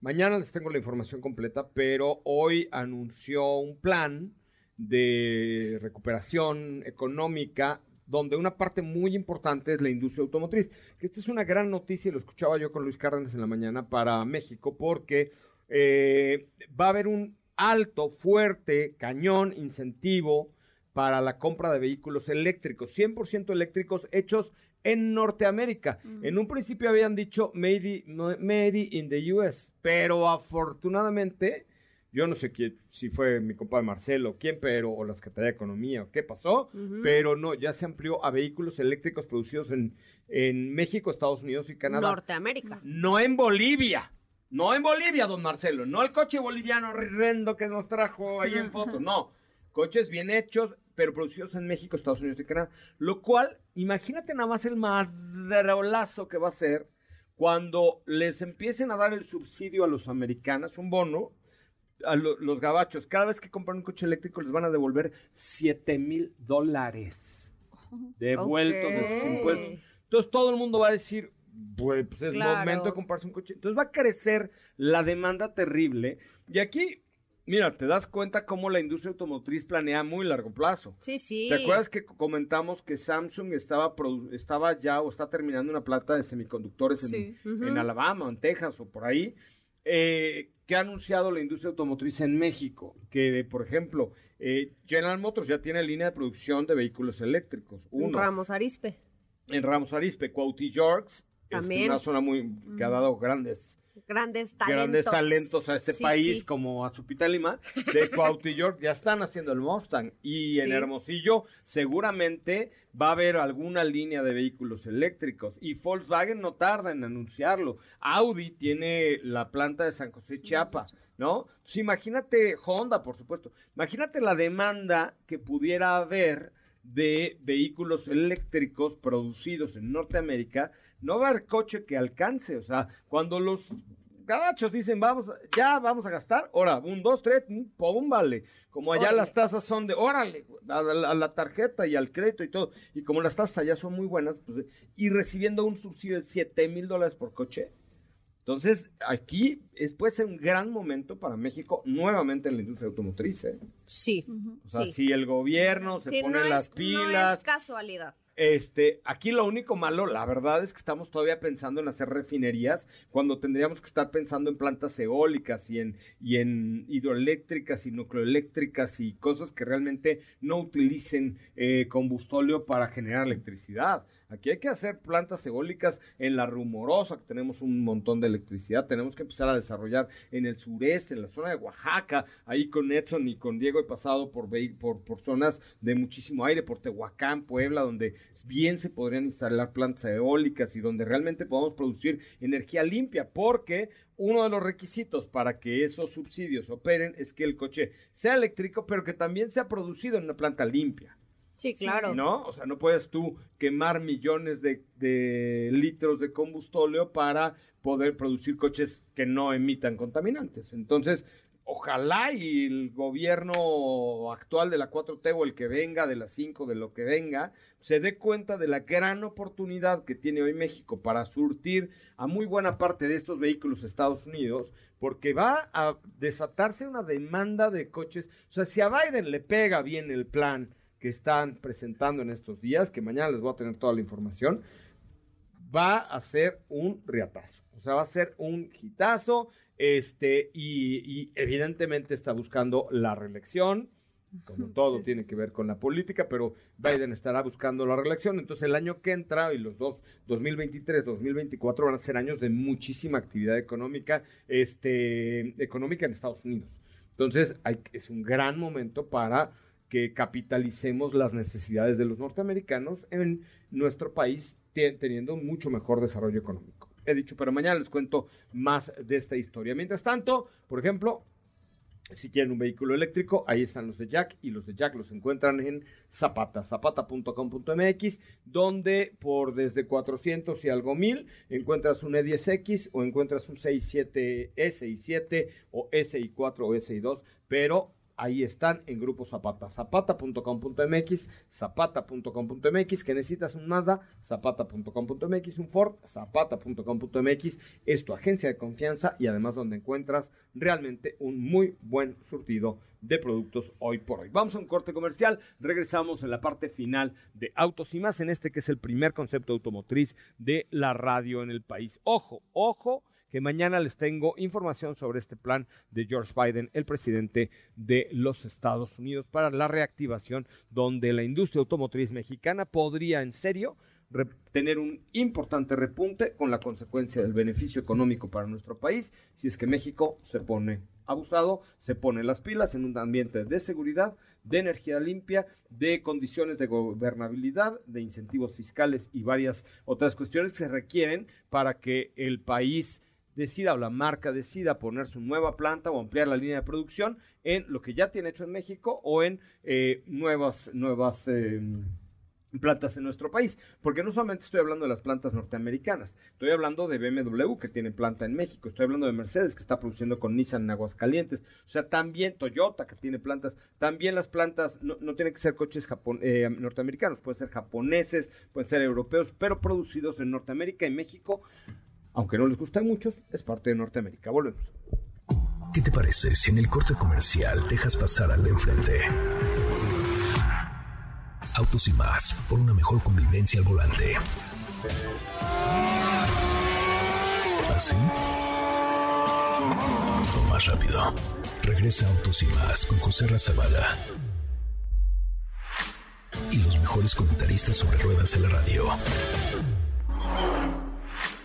mañana les tengo la información completa, pero hoy anunció un plan de recuperación económica donde una parte muy importante es la industria automotriz. Esta es una gran noticia y lo escuchaba yo con Luis Cárdenas en la mañana para México porque eh, va a haber un alto, fuerte, cañón, incentivo para la compra de vehículos eléctricos, 100% eléctricos hechos en Norteamérica. En un principio habían dicho made, in- made in the US, pero afortunadamente, yo no sé quién, si fue mi compadre Marcelo, quién, pero, o la Secretaría de Economía, o qué pasó, pero no, ya se amplió a vehículos eléctricos producidos en, en México, Estados Unidos y Canadá. Norteamérica. No en Bolivia. No en Bolivia, don Marcelo. No el coche boliviano horrendo que nos trajo ahí en foto. No. Coches bien hechos, pero producidos en México, Estados Unidos y Canadá. Lo cual, imagínate nada más el madrolazo que va a ser cuando les empiecen a dar el subsidio a los americanos, un bono, a lo- los gabachos. Cada vez que compran un coche eléctrico les van a devolver 7 mil dólares devueltos de sus impuestos. Entonces todo el mundo va a decir, pues, pues, es Claro. momento de comprarse un coche. Entonces va a crecer la demanda terrible. Y aquí, mira, te das cuenta cómo la industria automotriz planea muy largo plazo. Sí, sí. ¿Te acuerdas que comentamos que Samsung estaba, estaba ya o está terminando una planta de semiconductores en, Sí. Ujú. en Alabama, o en Texas o por ahí? Eh, que ha anunciado la industria automotriz en México? Que, por ejemplo, eh, General Motors ya tiene línea de producción de vehículos eléctricos. Uno, Ramos Arispe. en Ramos Arispe, Cuauhti Yorks, es También. una zona muy que ha dado grandes Grandes talentos. grandes talentos a este Sí, país sí. como a Zupita Lima, de Cuauhti York, ya están haciendo el Mustang. Y en. Hermosillo seguramente va a haber alguna línea de vehículos eléctricos. Y Volkswagen no tarda en anunciarlo. Audi tiene la planta de San José Chiapas, ¿no? Entonces, imagínate Honda, por supuesto. Imagínate la demanda que pudiera haber de vehículos eléctricos producidos en Norteamérica, no va a haber coche que alcance. O sea, cuando los gabachos dicen, vamos, ya vamos a gastar, ahora, un, dos, tres, mm, pum, vale. Como allá Órale. las tasas son de, órale, a la, a la tarjeta y al crédito y todo. Y como las tasas allá son muy buenas, pues, y recibiendo un subsidio de 7 mil dólares por coche. Entonces, aquí es, puede ser un gran momento para México nuevamente en la industria automotriz. ¿eh? Sí. O sea, Sí. si el gobierno se Sí, pone no las es, pilas, No es casualidad. Este, aquí lo único malo, la verdad es que estamos todavía pensando en hacer refinerías cuando tendríamos que estar pensando en plantas eólicas y en, y en hidroeléctricas y nucleoeléctricas y cosas que realmente no utilicen eh, combustóleo para generar electricidad. Aquí hay que hacer plantas eólicas en la rumorosa, que tenemos un montón de electricidad. Tenemos que empezar a desarrollar en el sureste, en la zona de Oaxaca. Ahí con Edson y con Diego he pasado por, por, por zonas de muchísimo aire, por Tehuacán, Puebla, donde bien se podrían instalar plantas eólicas y donde realmente podamos producir energía limpia, porque uno de los requisitos para que esos subsidios operen es que el coche sea eléctrico, pero que también sea producido en una planta limpia. Sí, claro. ¿No? O sea, no puedes tú quemar millones de, litros de combustóleo para poder producir coches que no emitan contaminantes. Entonces, ojalá y el gobierno actual de la 4T o el que venga, de la 5, de lo que venga, se dé cuenta de la gran oportunidad que tiene hoy México para surtir a muy buena parte de estos vehículos Estados Unidos, porque va a desatarse una demanda de coches. O sea, si a Biden le pega bien el plan, que están presentando en estos días, que mañana les voy a tener toda la información, va a ser un riatazo. O sea, va a ser un hitazo, este, y, evidentemente está buscando la reelección, como todo tiene que ver con la política, pero Biden estará buscando la reelección. Entonces, el año que entra y los dos, 2023, 2024, van a ser años de muchísima actividad económica, este, económica en Estados Unidos. Entonces, hay, es un gran momento para que capitalicemos las necesidades de los norteamericanos en nuestro país teniendo mucho mejor desarrollo económico. He dicho, pero mañana les cuento más de esta historia. Mientras tanto, por ejemplo, si quieren un vehículo eléctrico, ahí están los de Jack y los de Jack los encuentran en Zapata, zapata.com.mx, donde por desde 400 y algo mil encuentras un E10X o encuentras un 67 S7 o SI4 o SI2, pero ahí están en Grupo Zapata, zapata.com.mx, zapata.com.mx, que necesitas un Mazda, zapata.com.mx, un Ford, zapata.com.mx, es tu agencia de confianza y además donde encuentras realmente un muy buen surtido de productos hoy por hoy. Vamos a un corte comercial, regresamos en la parte final de Autos y más, en este que es el primer concepto automotriz de la radio en el país. Ojo, ojo que mañana les tengo información sobre este plan de George Biden, el presidente de los Estados Unidos, para la reactivación, donde la industria automotriz mexicana podría en serio tener un importante repunte con la consecuencia del beneficio económico para nuestro país si es que México se pone abusado, se pone las pilas en un ambiente de seguridad, de energía limpia, de condiciones de gobernabilidad, de incentivos fiscales y varias otras cuestiones que se requieren para que el país decida o la marca decida poner su nueva planta o ampliar la línea de producción en lo que ya tiene hecho en México o en eh, nuevas, nuevas em, plantas en nuestro país. Porque no solamente estoy hablando de las plantas norteamericanas, estoy hablando de BMW que tiene planta en México, estoy hablando de Mercedes que está produciendo con Nissan en Aguascalientes, o sea, también Toyota que tiene plantas, también las plantas no, no tienen que ser coches eh, norteamericanos, pueden ser japoneses, pueden ser europeos, pero producidos en Norteamérica y México aunque no les gusta a muchos, es parte de Norteamérica. Volvemos. ¿Qué te parece si en el corte comercial dejas pasar al de enfrente? Autos y más, por una mejor convivencia al volante. ¿Así? O más rápido. Regresa Autos y más con José Razabala. Y los mejores comentaristas sobre ruedas de la radio.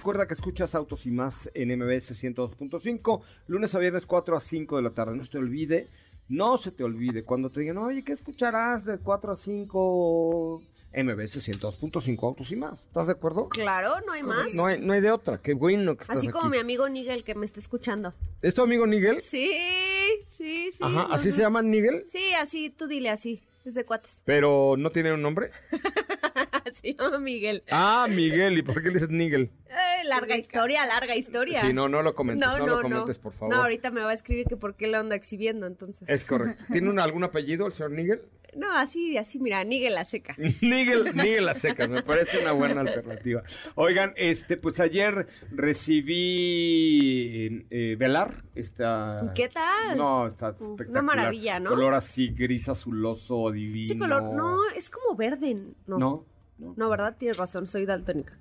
Recuerda que escuchas Autos y más en MBS 102.5, lunes a viernes 4 a 5 de la tarde. No se te olvide, no se te olvide cuando te digan, oye, ¿qué escucharás de 4 a 5? MBS 102.5 Autos y más. ¿Estás de acuerdo? Claro, no hay más. No hay, no hay de otra. Qué bueno que estás Así como mi amigo Nigel que me está escuchando. ¿Es tu amigo Nigel? Sí, sí, sí. Ajá, ¿así se llama Nigel? Sí, así, tú dile así. Es de cuates. Pero no tiene un nombre. se llama Miguel. Ah, Miguel. ¿Y por qué le dices Nigel? Eh, larga historia, larga historia. Sí, no, no lo comentes, no, lo comentes, por favor. No, ahorita me va a escribir que por qué lo ando exhibiendo, entonces. Es correcto. ¿Tiene algún apellido el señor Nigel? No, así, así, mira, Nigel las secas. Nigel, Nigel las secas, me parece una buena alternativa. Oigan, este, pues ayer recibí eh, Velar, esta... ¿Qué tal? No, está espectacular. Una maravilla, ¿no? Color así, gris, azuloso, divino. Ese color, no, es como verde, ¿no? No, No, ¿verdad? Tienes razón, soy daltónica.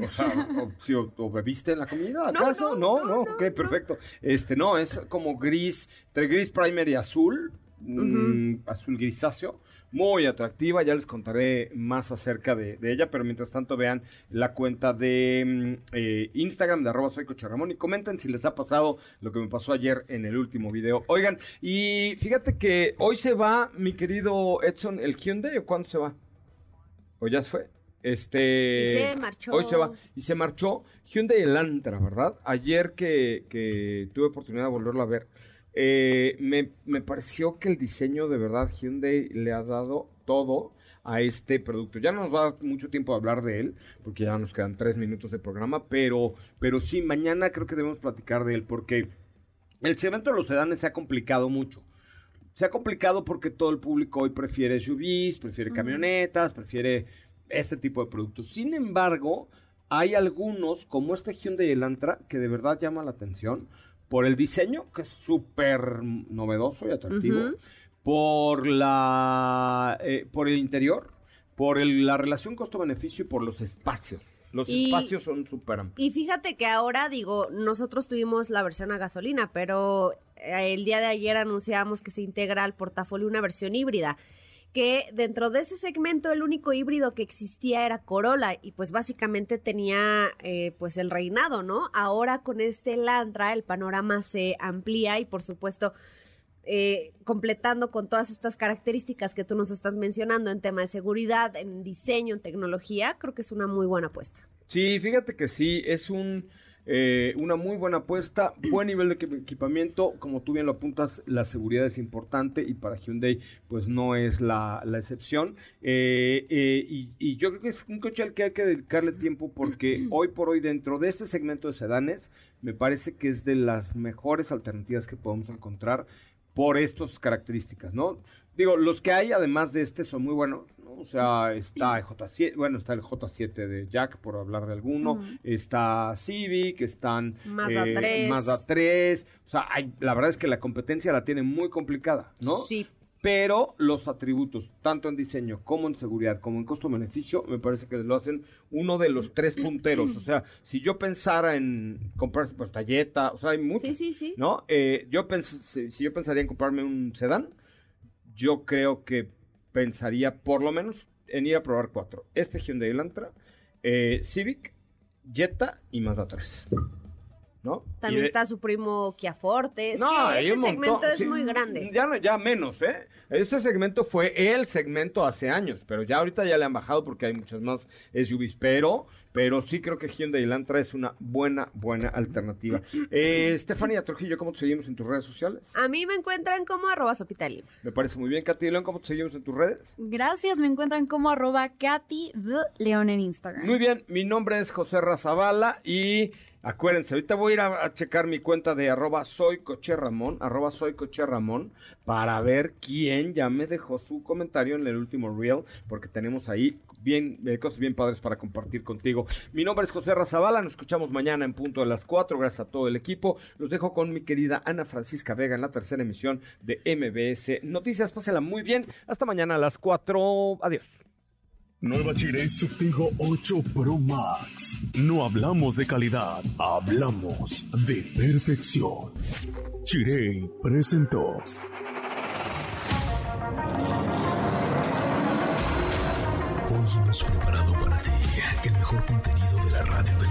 O sea, o, si, o- o bebiste en la comida, No, ¿acaso? no, No, no, ok, perfecto. Este, no, es como gris, entre gris primer y azul, azul grisáceo, muy atractiva, ya les contaré más acerca de, de ella, pero mientras tanto vean la cuenta de mm, eh, Instagram de arroba soy Ramón y comenten si les ha pasado lo que me pasó ayer en el último video. Oigan, y fíjate que hoy se va, mi querido Edson, el Hyundai, ¿o cuándo se va? ¿O ya se fue? Este... Y se marchó. Hoy se va. Y se marchó Hyundai Elantra, ¿verdad? Ayer que, que tuve oportunidad de volverlo a ver, eh, me, me pareció que el diseño de verdad Hyundai le ha dado todo a este producto. Ya no nos va a dar mucho tiempo de hablar de él, porque ya nos quedan tres minutos de programa, pero, pero sí, mañana creo que debemos platicar de él, porque el segmento de los sedanes se ha complicado mucho. Se ha complicado porque todo el público hoy prefiere SUVs, prefiere camionetas, prefiere este tipo de productos. Sin embargo, hay algunos, como este Hyundai Elantra, que de verdad llama la atención por el diseño, que es súper novedoso y atractivo, por la eh, por el interior, por el- la relación costo-beneficio y por los espacios. Los Y- espacios son súper amplios. Y fíjate que ahora, digo, nosotros tuvimos la versión a gasolina, pero eh, el día de ayer anunciábamos que se integra al portafolio una versión híbrida, que dentro de ese segmento el único híbrido que existía era Corolla y pues básicamente tenía eh, pues el reinado, ¿no? Ahora con este Elantra el panorama se amplía y por supuesto eh, completando con todas estas características que tú nos estás mencionando en tema de seguridad, en diseño, en tecnología, creo que es una muy buena apuesta. Sí, fíjate que sí, es un eh, una muy buena apuesta, buen nivel de equi- equipamiento, como tú bien lo apuntas, la seguridad es importante y para Hyundai pues no es la, la excepción. Eh, eh, y, y yo creo que es un coche al que hay que dedicarle tiempo porque hoy por hoy dentro de este segmento de sedanes me parece que es de las mejores alternativas que podemos encontrar por estas características, ¿no? Digo, los que hay además de este son muy buenos, ¿no? O sea, está el J7, bueno, está el J7 de Jack, por hablar de alguno, está Civic, están Mazda eh, 3. Mazda 3, o sea, hay- la verdad es que la competencia la tiene muy complicada, ¿no? Sí, Pero los atributos, tanto en diseño como en seguridad, como en costo-beneficio, me parece que lo hacen uno de los tres punteros. O sea, si yo pensara en comprarse pues Talleta, o sea, hay muchos. sí, sí, sí. ¿no? Eh, yo si, si yo pensaría en comprarme un sedán, yo creo que pensaría por lo menos en ir a probar cuatro. Este Hyundai Elantra, eh, Civic, Jetta y Mazda 3. ¿No? También de- está su primo Kia Forte. Es no, que ese montón, segmento es sí. muy grande. Ya, no- ya menos, ¿eh? Este segmento fue el segmento hace años, pero ya ahorita ya le han bajado porque hay muchas más SUVs, pero, pero sí creo que Hyundai Elantra es una buena, buena alternativa. Eh, Estefanía Trujillo, ¿cómo te seguimos en tus redes sociales? A mí me encuentran como arroba Sopitalima. Me parece muy bien, Katy León, ¿cómo te seguimos en tus redes? Gracias, me encuentran como arroba Katy the León en Instagram. Muy bien, mi nombre es José Razabala y acuérdense, ahorita voy a ir a, checar mi cuenta de arroba soy coche Ramón, arroba soy coche Ramón, para ver quién ya me dejó su comentario en el último reel, porque tenemos ahí bien, eh, cosas bien padres para compartir contigo. Mi nombre es José Razabala, nos escuchamos mañana en punto de las 4, gracias a todo el equipo. Los dejo con mi querida Ana Francisca Vega en la tercera emisión de MBS Noticias. Pásela muy bien, hasta mañana a las 4, adiós. Nueva Chile Subtigo 8 Pro Max. No hablamos de calidad, hablamos de perfección. Chirey presentó. Hoy hemos preparado para ti el mejor contenido de la radio del